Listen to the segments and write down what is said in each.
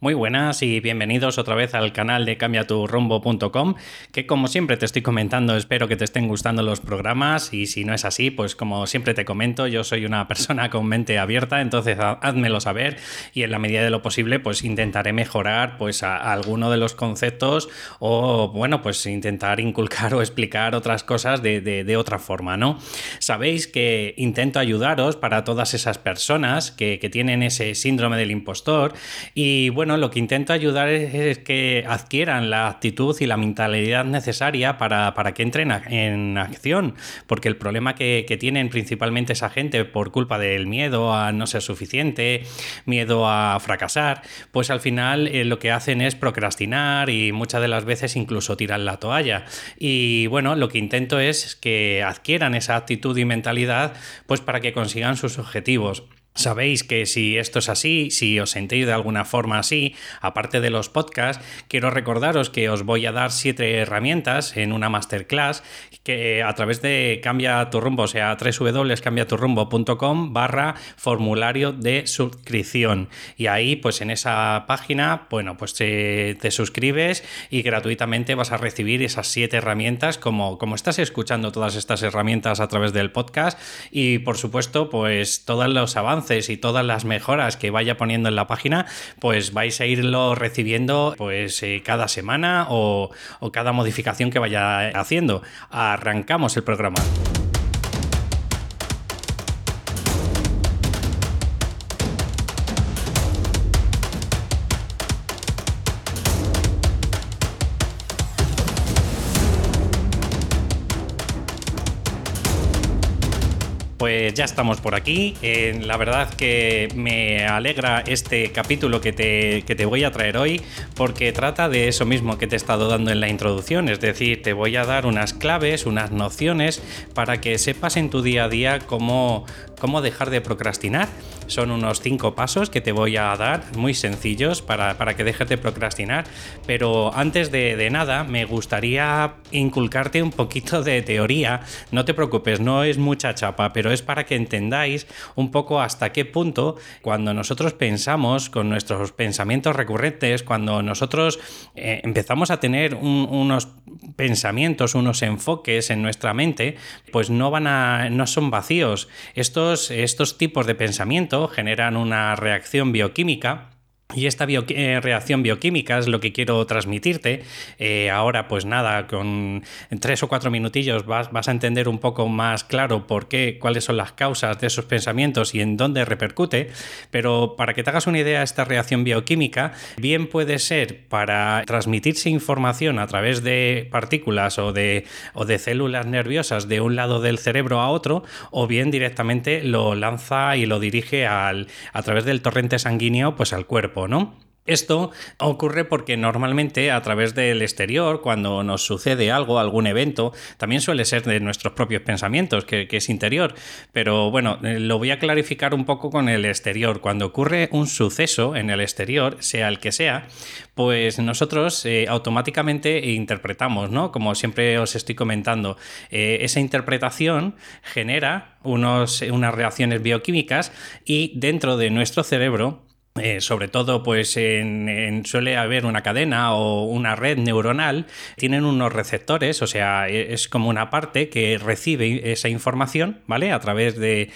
Muy buenas y bienvenidos otra vez al canal de cambiaturrumbo.com, que como siempre te estoy comentando, espero que te estén gustando los programas y si no es así, pues como siempre te comento, yo soy una persona con mente abierta, entonces házmelo saber y en la medida de lo posible pues intentaré mejorar pues alguno de los conceptos o bueno, pues intentar inculcar o explicar otras cosas de, otra forma, ¿no? Sabéis que intento ayudaros para todas esas personas que, que tienen ese síndrome del impostor y bueno, lo que intento ayudar es, que adquieran la actitud y la mentalidad necesaria para, que entren en acción, porque el problema que, tienen principalmente esa gente por culpa del miedo a no ser suficiente, miedo a fracasar, pues al final eh, lo que hacen es procrastinar y muchas de las veces incluso tiran la toalla. Y bueno, lo que intento es que adquieran esa actitud y mentalidad pues para que consigan sus objetivos. Sabéis que si esto es así, si os sentís de alguna forma así, aparte de los podcasts, quiero recordaros que os voy a dar siete herramientas en una masterclass que a través de Cambia tu rumbo, o sea, www.cambiaturrumbo.com barra formulario de suscripción. Y ahí, pues en esa página, bueno, pues te, te, suscribes y gratuitamente vas a recibir esas siete herramientas como, como estás escuchando todas estas herramientas a través del podcast y por supuesto, pues todos los avances y todas las mejoras que vaya poniendo en la página, pues vais a irlo recibiendo pues eh, cada semana o, o cada modificación que vaya haciendo. Arrancamos el programa. Pues ya estamos por aquí. Eh, la verdad que me alegra este capítulo que te, que te voy a traer hoy porque trata de eso mismo que te he estado dando en la introducción. Es decir, te voy a dar unas claves, unas nociones para que sepas en tu día a día cómo, cómo dejar de procrastinar. Son unos cinco pasos que te voy a dar, muy sencillos, para, que dejes de procrastinar. Pero antes de, de, nada, me gustaría inculcarte un poquito de teoría. No te preocupes, no es mucha chapa, pero es para que entendáis un poco hasta qué punto cuando nosotros pensamos con nuestros pensamientos recurrentes, cuando nosotros eh, empezamos a tener unos pensamientos, unos enfoques en nuestra mente, pues no van a, no son vacíos. Estos, estos tipos de generan una reacción bioquímica y esta eh, reacción bioquímica es lo que quiero transmitirte. Eh, ahora, pues nada, con tres o cuatro minutillos vas, a entender un poco más claro por qué, cuáles son las causas de esos pensamientos y en dónde repercute. Pero para que te hagas una idea, esta reacción bioquímica bien puede ser para transmitirse información a través de partículas o de, o de células nerviosas de un lado del cerebro a otro, o bien directamente lo lanza y lo dirige al, a través del torrente sanguíneo pues al cuerpo. Esto ocurre porque normalmente a través del exterior, cuando nos sucede algo, algún evento, también suele ser de nuestros propios pensamientos, que, es interior. Pero bueno, eh, lo voy a clarificar un poco con el exterior. Cuando ocurre un suceso en el exterior, sea el que sea, pues nosotros eh, automáticamente interpretamos, ¿no? Como siempre os estoy comentando, eh, esa interpretación genera unos, unas reacciones bioquímicas y dentro de nuestro cerebro eh, sobre todo, pues en, suele haber una cadena o una red neuronal, tienen unos receptores, o sea, e, es como una parte que recibe esa información, ¿vale? A través de,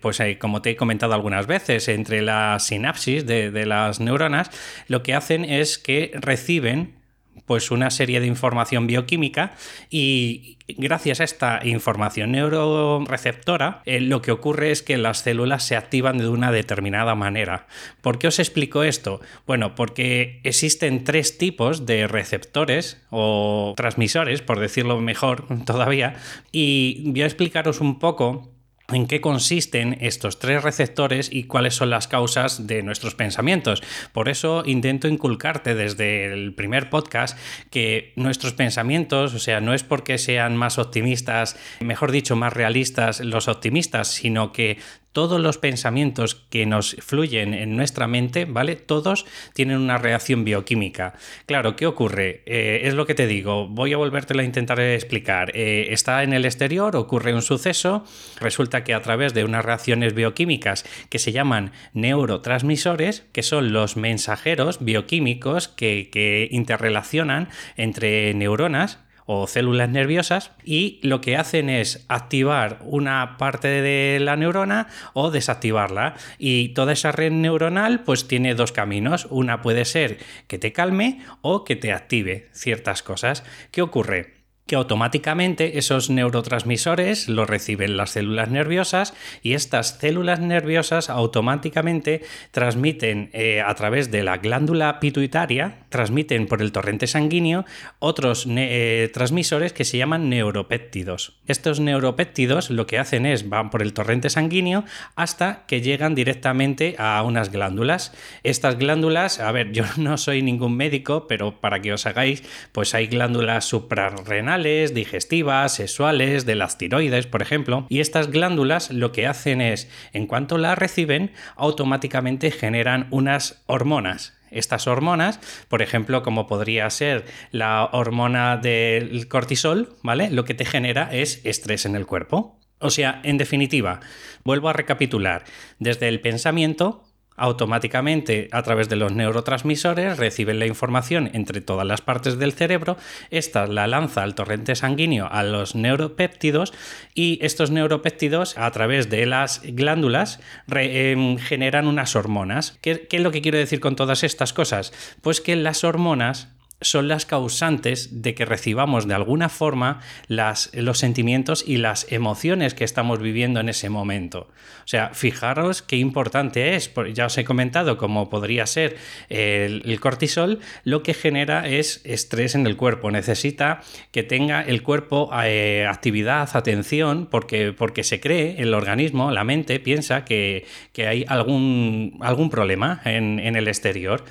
pues eh, como te he comentado algunas veces, entre la sinapsis de, de las neuronas, lo que hacen es que reciben pues una serie de información bioquímica y gracias a esta información neuroreceptora eh, lo que ocurre es que las células se activan de una determinada manera. ¿Por qué os explico esto? Bueno, porque existen tres tipos de receptores o transmisores, por decirlo mejor todavía, y voy a explicaros un poco en qué consisten estos tres receptores y cuáles son las causas de nuestros pensamientos. Por eso intento inculcarte desde el primer podcast que nuestros pensamientos, o sea, no es porque sean más optimistas, mejor dicho, más realistas los optimistas, sino que todos los pensamientos que nos fluyen en nuestra mente, ¿vale? Todos tienen una reacción bioquímica. Claro, ¿qué ocurre? Eh, es lo que te digo, voy a volvértelo a intentar explicar. Eh, está en el exterior, ocurre un suceso, resulta que a través de unas reacciones bioquímicas que se llaman neurotransmisores, que son los mensajeros bioquímicos que, que interrelacionan entre neuronas, o células nerviosas y lo que hacen es activar una parte de la neurona o desactivarla. Y toda esa red neuronal pues tiene dos caminos. Una puede ser que te calme o que te active ciertas cosas. ¿Qué ocurre? Que automáticamente esos neurotransmisores los reciben las células nerviosas y estas células nerviosas automáticamente transmiten eh, a través de la glándula pituitaria, transmiten por el torrente sanguíneo otros eh, transmisores que se llaman neuropéptidos. Estos neuropéptidos lo que hacen es van por el torrente sanguíneo hasta que llegan directamente a unas glándulas. Estas glándulas, a ver, yo no soy ningún médico, pero para que os hagáis, pues hay glándulas suprarrenales digestivas, sexuales, de las tiroides, por ejemplo. Y estas glándulas lo que hacen es, en cuanto la reciben, automáticamente generan unas hormonas. Estas hormonas, por ejemplo, como podría ser la hormona del cortisol, ¿vale? Lo que te genera es estrés en el cuerpo. O sea, en definitiva, vuelvo a recapitular, desde el pensamiento automáticamente a través de los neurotransmisores reciben la información entre todas las partes del cerebro, esta la lanza al torrente sanguíneo a los neuropéptidos y estos neuropéptidos a través de las glándulas em, generan unas hormonas. ¿Qué es lo que quiero decir con todas estas cosas? Pues que las hormonas son las causantes de que recibamos de alguna forma los sentimientos y las emociones que estamos viviendo en ese momento. O sea, fijaros qué importante es, ya os he comentado cómo podría ser el, cortisol, lo que genera es estrés en el cuerpo, necesita que tenga el cuerpo eh, actividad, atención, porque, porque se cree, el organismo, la mente piensa que, hay algún, algún problema en, en el exterior.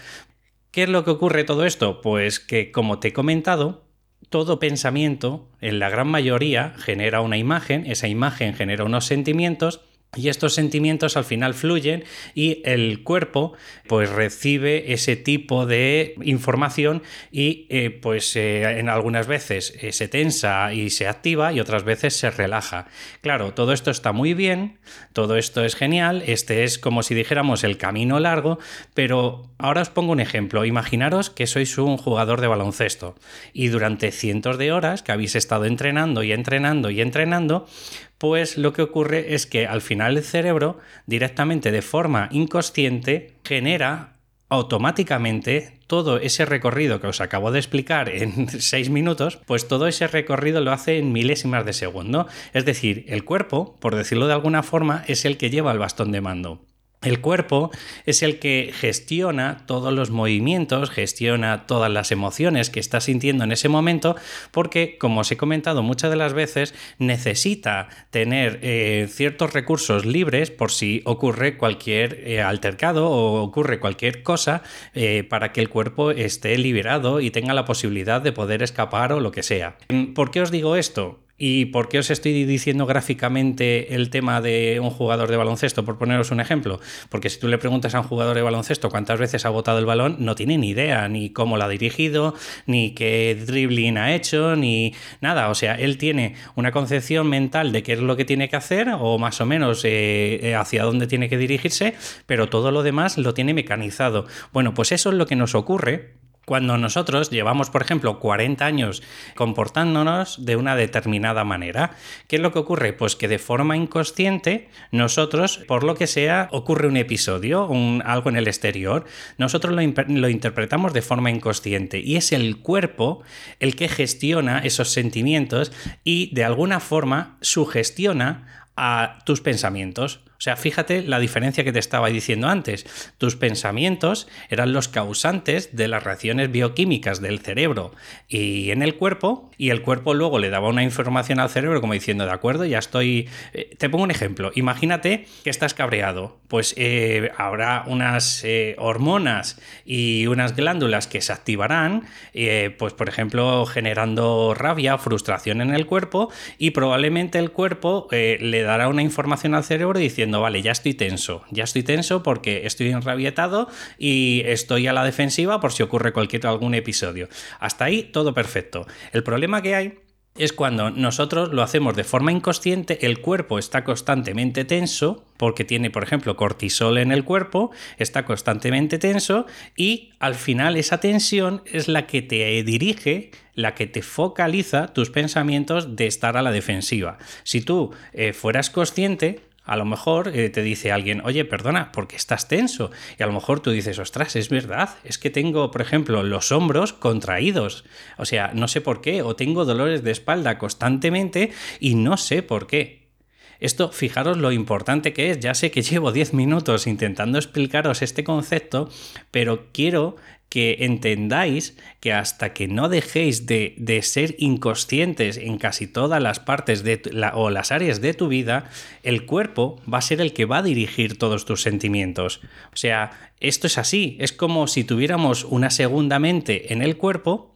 ¿Qué es lo que ocurre todo esto? Pues que, como te he comentado, todo pensamiento, en la gran mayoría, genera una imagen, esa imagen genera unos sentimientos y estos sentimientos al final fluyen y el cuerpo pues recibe ese tipo de información y eh, pues eh, en algunas veces eh, se tensa y se activa y otras veces se relaja. Claro, todo esto está muy bien, todo esto es genial, este es como si dijéramos el camino largo, pero ahora os pongo un ejemplo. Imaginaros que sois un jugador de baloncesto y durante cientos de horas que habéis estado entrenando y entrenando y entrenando, pues lo que ocurre es que al final el cerebro directamente de forma inconsciente genera automáticamente todo ese recorrido que os acabo de explicar en seis minutos, pues todo ese recorrido lo hace en milésimas de segundo. Es decir, el cuerpo, por decirlo de alguna forma, es el que lleva el bastón de mando. El cuerpo es el que gestiona todos los movimientos, gestiona todas las emociones que está sintiendo en ese momento, porque, como os he comentado muchas de las veces, necesita tener eh, ciertos recursos libres por si ocurre cualquier eh, altercado o ocurre cualquier cosa eh, para que el cuerpo esté liberado y tenga la posibilidad de poder escapar o lo que sea. ¿Por qué os digo esto? ¿Y por qué os estoy diciendo gráficamente el tema de un jugador de baloncesto? Por poneros un ejemplo. Porque si tú le preguntas a un jugador de baloncesto cuántas veces ha botado el balón, no tiene ni idea ni cómo lo ha dirigido, ni qué dribbling ha hecho, ni nada. O sea, él tiene una concepción mental de qué es lo que tiene que hacer o más o menos eh, eh, hacia dónde tiene que dirigirse, pero todo lo demás lo tiene mecanizado. Bueno, pues eso es lo que nos ocurre cuando nosotros llevamos, por ejemplo, 40 años comportándonos de una determinada manera, ¿qué es lo que ocurre? Pues que de forma inconsciente nosotros, por lo que sea, ocurre un episodio, un, algo en el exterior, nosotros lo, lo interpretamos de forma inconsciente y es el cuerpo el que gestiona esos sentimientos y de alguna forma sugestiona a tus pensamientos. O sea, fíjate la diferencia que te estaba diciendo antes. Tus pensamientos eran los causantes de las reacciones bioquímicas del cerebro y en el cuerpo, y el cuerpo luego le daba una información al cerebro como diciendo, de acuerdo, ya estoy... Eh, te pongo un ejemplo. Imagínate que estás cabreado. Pues eh, habrá unas eh, hormonas y unas glándulas que se activarán, pues por ejemplo, generando rabia, frustración en el cuerpo, y probablemente el cuerpo le dará una información al cerebro diciendo, diciendo, vale, ya estoy tenso, ya estoy tenso porque estoy enrabietado y estoy a la defensiva por si ocurre cualquier algún episodio. Hasta ahí todo perfecto. El problema que hay es cuando nosotros lo hacemos de forma inconsciente, el cuerpo está constantemente tenso, porque tiene, por ejemplo, cortisol en el cuerpo, está constantemente tenso y al final esa tensión es la que te dirige, la que te focaliza tus pensamientos de estar a la defensiva. Si tú eh, fueras consciente, a lo mejor eh, te dice alguien, oye, perdona, porque estás tenso. Y a lo mejor tú dices, ostras, es verdad, es que tengo, por ejemplo, los hombros contraídos. O sea, no sé por qué, o tengo dolores de espalda constantemente y no sé por qué. Esto, fijaros lo importante que es. Ya sé que llevo 10 minutos intentando explicaros este concepto, pero quiero que entendáis que hasta que no dejéis de, ser inconscientes en casi todas las partes de o las áreas de tu vida, el cuerpo va a ser el que va a dirigir todos tus sentimientos. O sea, esto es así, es como si tuviéramos una segunda mente en el cuerpo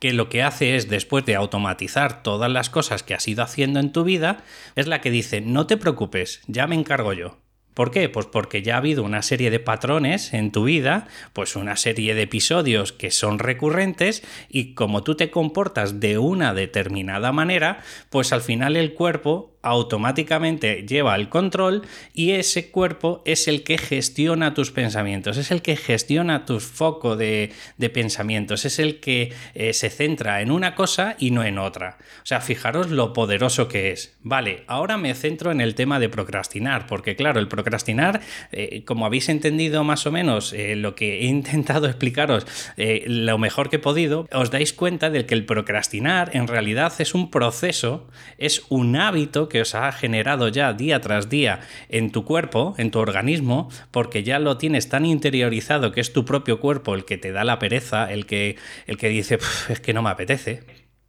que lo que hace es, después de automatizar todas las cosas que has ido haciendo en tu vida, es la que dice, no te preocupes, ya me encargo yo. ¿Por qué? Pues porque ya ha habido una serie de patrones en tu vida, pues una serie de episodios que son recurrentes y como tú te comportas de una determinada manera, pues al final el cuerpo automáticamente lleva el control y ese cuerpo es el que gestiona tus pensamientos, es el que gestiona tu foco de, pensamientos, es el que eh, se centra en una cosa y no en otra. O sea, fijaros lo poderoso que es. Vale, ahora me centro en el tema de procrastinar, porque claro, el procrastinar, eh, como habéis entendido más o menos eh, lo que he intentado explicaros lo mejor que he podido, os dais cuenta de que el procrastinar en realidad es un proceso, es un hábito que os ha generado ya día tras día en tu cuerpo, en tu organismo, porque ya lo tienes tan interiorizado que es tu propio cuerpo el que te da la pereza, el que, el que dice, es que no me apetece.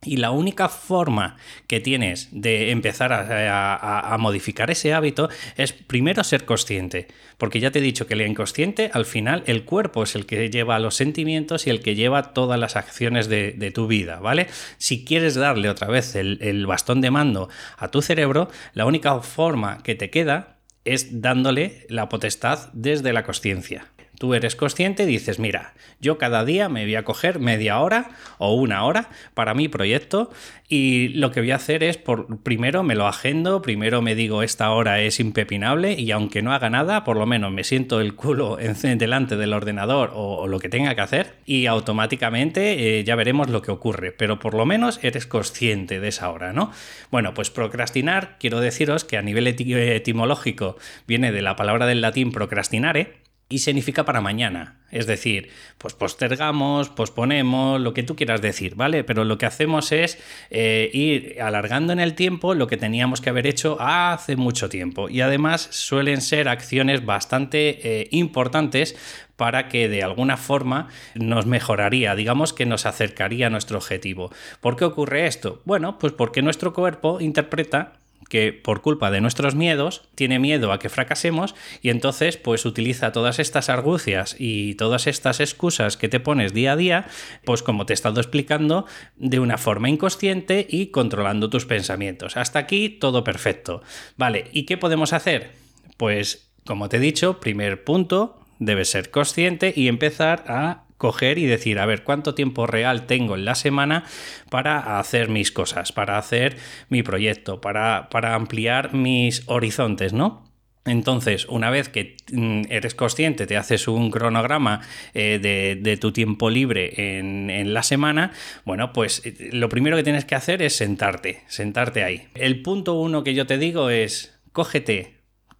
Y la única forma que tienes de empezar a, modificar ese hábito es primero ser consciente, porque ya te he dicho que el inconsciente al final el cuerpo es el que lleva los sentimientos y el que lleva todas las acciones de, tu vida, ¿vale? Si quieres darle otra vez el, el bastón de mando a tu cerebro, la única forma que te queda es dándole la potestad desde la conciencia. Tú eres consciente y dices, mira, yo cada día me voy a coger media hora o una hora para mi proyecto y lo que voy a hacer es, por, primero me lo agendo, primero me digo esta hora es impepinable y aunque no haga nada, por lo menos me siento el culo en, delante del ordenador o, lo que tenga que hacer y automáticamente eh, ya veremos lo que ocurre, pero por lo menos eres consciente de esa hora, ¿no? Bueno, pues procrastinar, quiero deciros que a nivel etimológico viene de la palabra del latín procrastinare, y significa para mañana. Es decir, pues postergamos, posponemos, lo que tú quieras decir, ¿vale? Pero lo que hacemos es eh, ir alargando en el tiempo lo que teníamos que haber hecho hace mucho tiempo. Y además suelen ser acciones bastante eh, importantes para que de alguna forma nos mejoraría, digamos que nos acercaría a nuestro objetivo. ¿Por qué ocurre esto? Bueno, pues porque nuestro cuerpo interpreta que por culpa de nuestros miedos tiene miedo a que fracasemos y entonces pues utiliza todas estas argucias y todas estas excusas que te pones día a día, pues como te he estado explicando, de una forma inconsciente y controlando tus pensamientos. Hasta aquí todo perfecto. Vale, ¿y qué podemos hacer? Pues como te he dicho, primer punto, debes ser consciente y empezar a coger y decir, a ver, ¿cuánto tiempo real tengo en la semana para hacer mis cosas, para hacer mi proyecto, para, para ampliar mis horizontes, ¿no? Entonces, una vez que mm, eres consciente, te haces un cronograma eh, de, tu tiempo libre en, en, la semana, bueno, pues eh, lo primero que tienes que hacer es sentarte, sentarte ahí. El punto uno que yo te digo es, cógete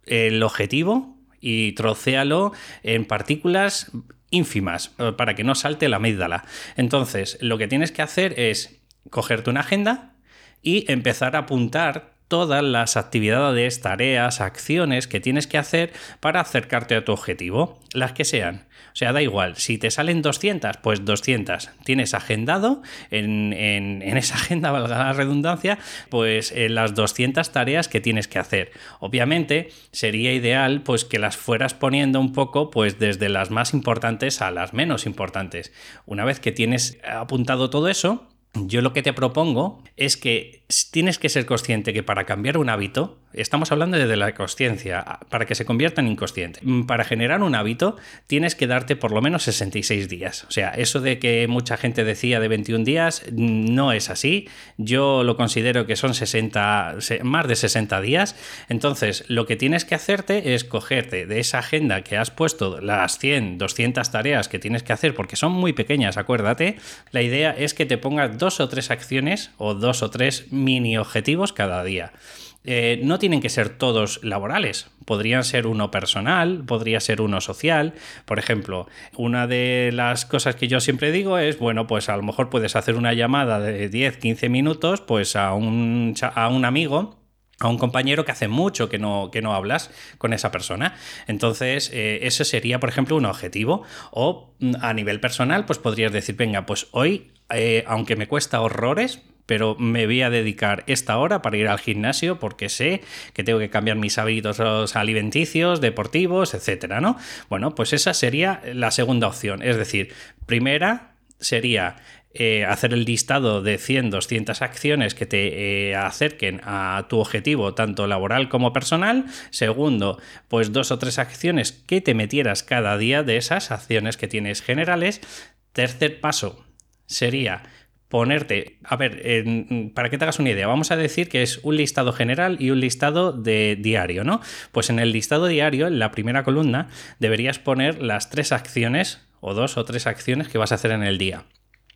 el objetivo y trocéalo en partículas ínfimas eh, para que no salte la amígdala. Entonces, lo que tienes que hacer es cogerte una agenda y empezar a apuntar todas las actividades, tareas, acciones que tienes que hacer para acercarte a tu objetivo, las que sean. O sea, da igual, si te salen 200, pues 200. Tienes agendado en, esa agenda, valga la redundancia, pues eh, las 200 tareas que tienes que hacer. Obviamente sería ideal pues que las fueras poniendo un poco pues desde las más importantes a las menos importantes. Una vez que tienes apuntado todo eso, yo lo que te propongo es que tienes que ser consciente que para cambiar un hábito, Estamos hablando de la consciencia, para que se convierta en inconsciente. Mm, para generar un hábito tienes que darte por lo menos 66 días. O sea, eso de que mucha gente decía de 21 días mm, no es así. Yo lo considero que son 60, más de 60 días. Entonces, lo que tienes que hacerte es cogerte de esa agenda que has puesto las 100, 200 tareas que tienes que hacer, porque son muy pequeñas, acuérdate. La idea es que te pongas dos o tres acciones o dos o tres mini objetivos cada día. Eh, no tienen que ser todos laborales, podrían ser uno personal, podría ser uno social. Por ejemplo, una de las cosas que yo siempre digo es, bueno, pues a lo mejor puedes hacer una llamada de 10, 15 minutos pues a un, a un amigo a un compañero que hace mucho que no, que no hablas con esa persona. Entonces, eh, ese sería, por ejemplo, un objetivo. O mm, a nivel personal, pues podrías decir, venga, pues hoy, eh, aunque me cuesta horrores, pero me voy a dedicar esta hora para ir al gimnasio porque sé que tengo que cambiar mis hábitos alimenticios, deportivos, etcétera, ¿no? Bueno, pues esa sería la segunda opción. Es decir, primera sería eh, hacer el listado de 100, 200 acciones que te eh, acerquen a tu objetivo, tanto laboral como personal. Segundo, pues dos o tres acciones que te metieras cada día de esas acciones que tienes generales. Tercer paso sería ponerte, a ver, para que te hagas una idea, vamos a decir que es un listado general y un listado de diario, ¿no? Pues en el listado diario, en la primera columna, deberías poner las tres acciones o dos o tres acciones que vas a hacer en el día.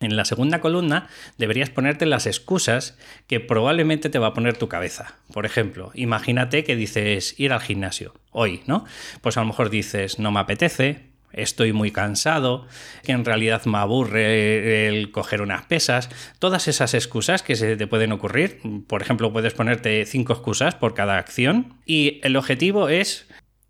En la segunda columna deberías ponerte las excusas que probablemente te va a poner tu cabeza. Por ejemplo, imagínate que dices ir al gimnasio hoy, ¿no? Pues a lo mejor dices no me apetece, estoy muy cansado, que en realidad me aburre el coger unas pesas, todas esas excusas que se te pueden ocurrir, por ejemplo, puedes ponerte cinco excusas por cada acción y el objetivo es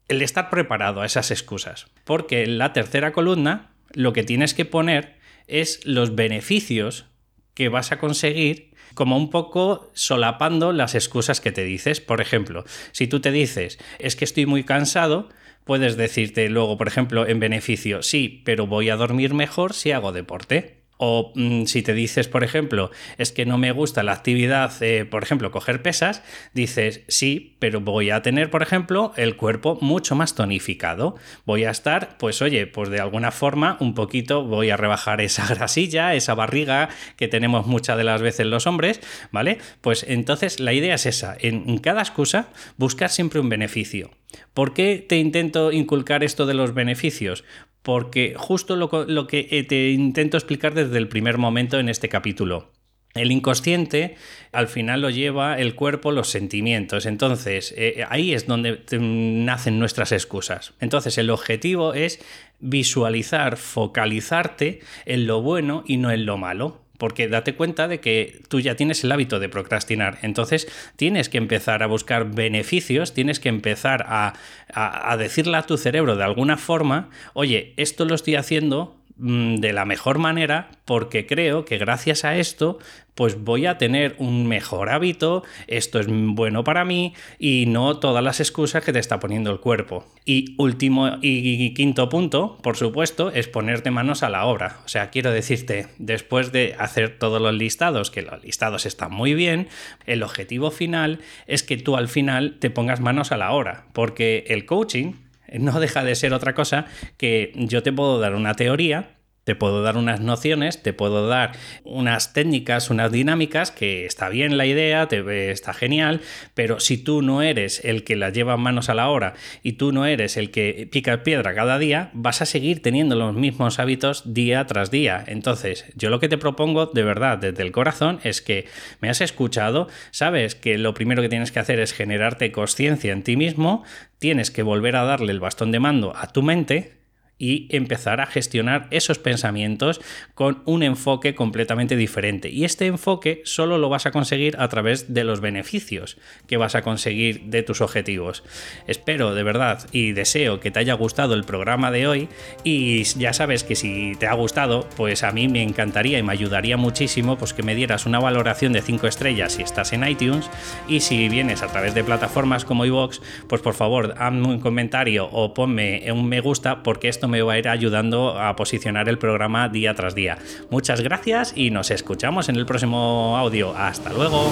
el estar preparado a esas excusas, porque en la tercera columna lo que tienes que poner es los beneficios que vas a conseguir como un poco solapando las excusas que te dices. Por ejemplo, si tú te dices, es que estoy muy cansado, puedes decirte luego, por ejemplo, en beneficio, sí, pero voy a dormir mejor si hago deporte. O mm, si te dices, por ejemplo, es que no me gusta la actividad, por ejemplo, coger pesas, dices, sí, pero voy a tener, por ejemplo, el cuerpo mucho más tonificado. Voy a estar, pues oye, pues de alguna forma un poquito voy a rebajar esa grasilla, esa barriga que tenemos muchas de las veces los hombres, ¿vale? Pues entonces la idea es esa, en cada excusa buscar siempre un beneficio. ¿Por qué te intento inculcar esto de los beneficios? Porque justo lo, que eh, te intento explicar desde el primer momento en este capítulo. El inconsciente al final lo lleva el cuerpo, los sentimientos. Entonces, eh, ahí es donde nacen nuestras excusas. Entonces, el objetivo es visualizar, focalizarte en lo bueno y no en lo malo porque date cuenta de que tú ya tienes el hábito de procrastinar. Entonces tienes que empezar a buscar beneficios, tienes que empezar a, a, decirle a tu cerebro de alguna forma, oye, esto lo estoy haciendo de la mejor manera porque creo que gracias a esto pues voy a tener un mejor hábito, esto es bueno para mí y no todas las excusas que te está poniendo el cuerpo. Y último y quinto punto, por supuesto, es ponerte manos a la obra. O sea, quiero decirte, después de hacer todos los listados, que los listados están muy bien, el objetivo final es que tú al final te pongas manos a la obra, porque el coaching no deja de ser otra cosa que yo te puedo dar una teoría te puedo dar unas nociones, te puedo dar unas técnicas, unas dinámicas, que está bien la idea, te, está genial, pero si tú no eres el que las lleva manos a la obra y tú no eres el que pica piedra cada día, vas a seguir teniendo los mismos hábitos día tras día. Entonces, yo lo que te propongo de verdad desde el corazón es que me has escuchado, sabes que lo primero que tienes que hacer es generarte conciencia en ti mismo, tienes que volver a darle el bastón de mando a tu mente, y empezar a gestionar esos pensamientos con un enfoque completamente diferente. Y este enfoque solo lo vas a conseguir a través de los beneficios que vas a conseguir de tus objetivos. Espero de verdad y deseo que te haya gustado el programa de hoy y ya sabes que si te ha gustado, pues a mí me encantaría y me ayudaría muchísimo pues que me dieras una valoración de 5 estrellas si estás en iTunes y si vienes a través de plataformas como iVoox, pues por favor hazme un comentario o ponme un me gusta porque esto me va a ir ayudando a posicionar el programa día tras día. Muchas gracias y nos escuchamos en el próximo audio. Hasta luego.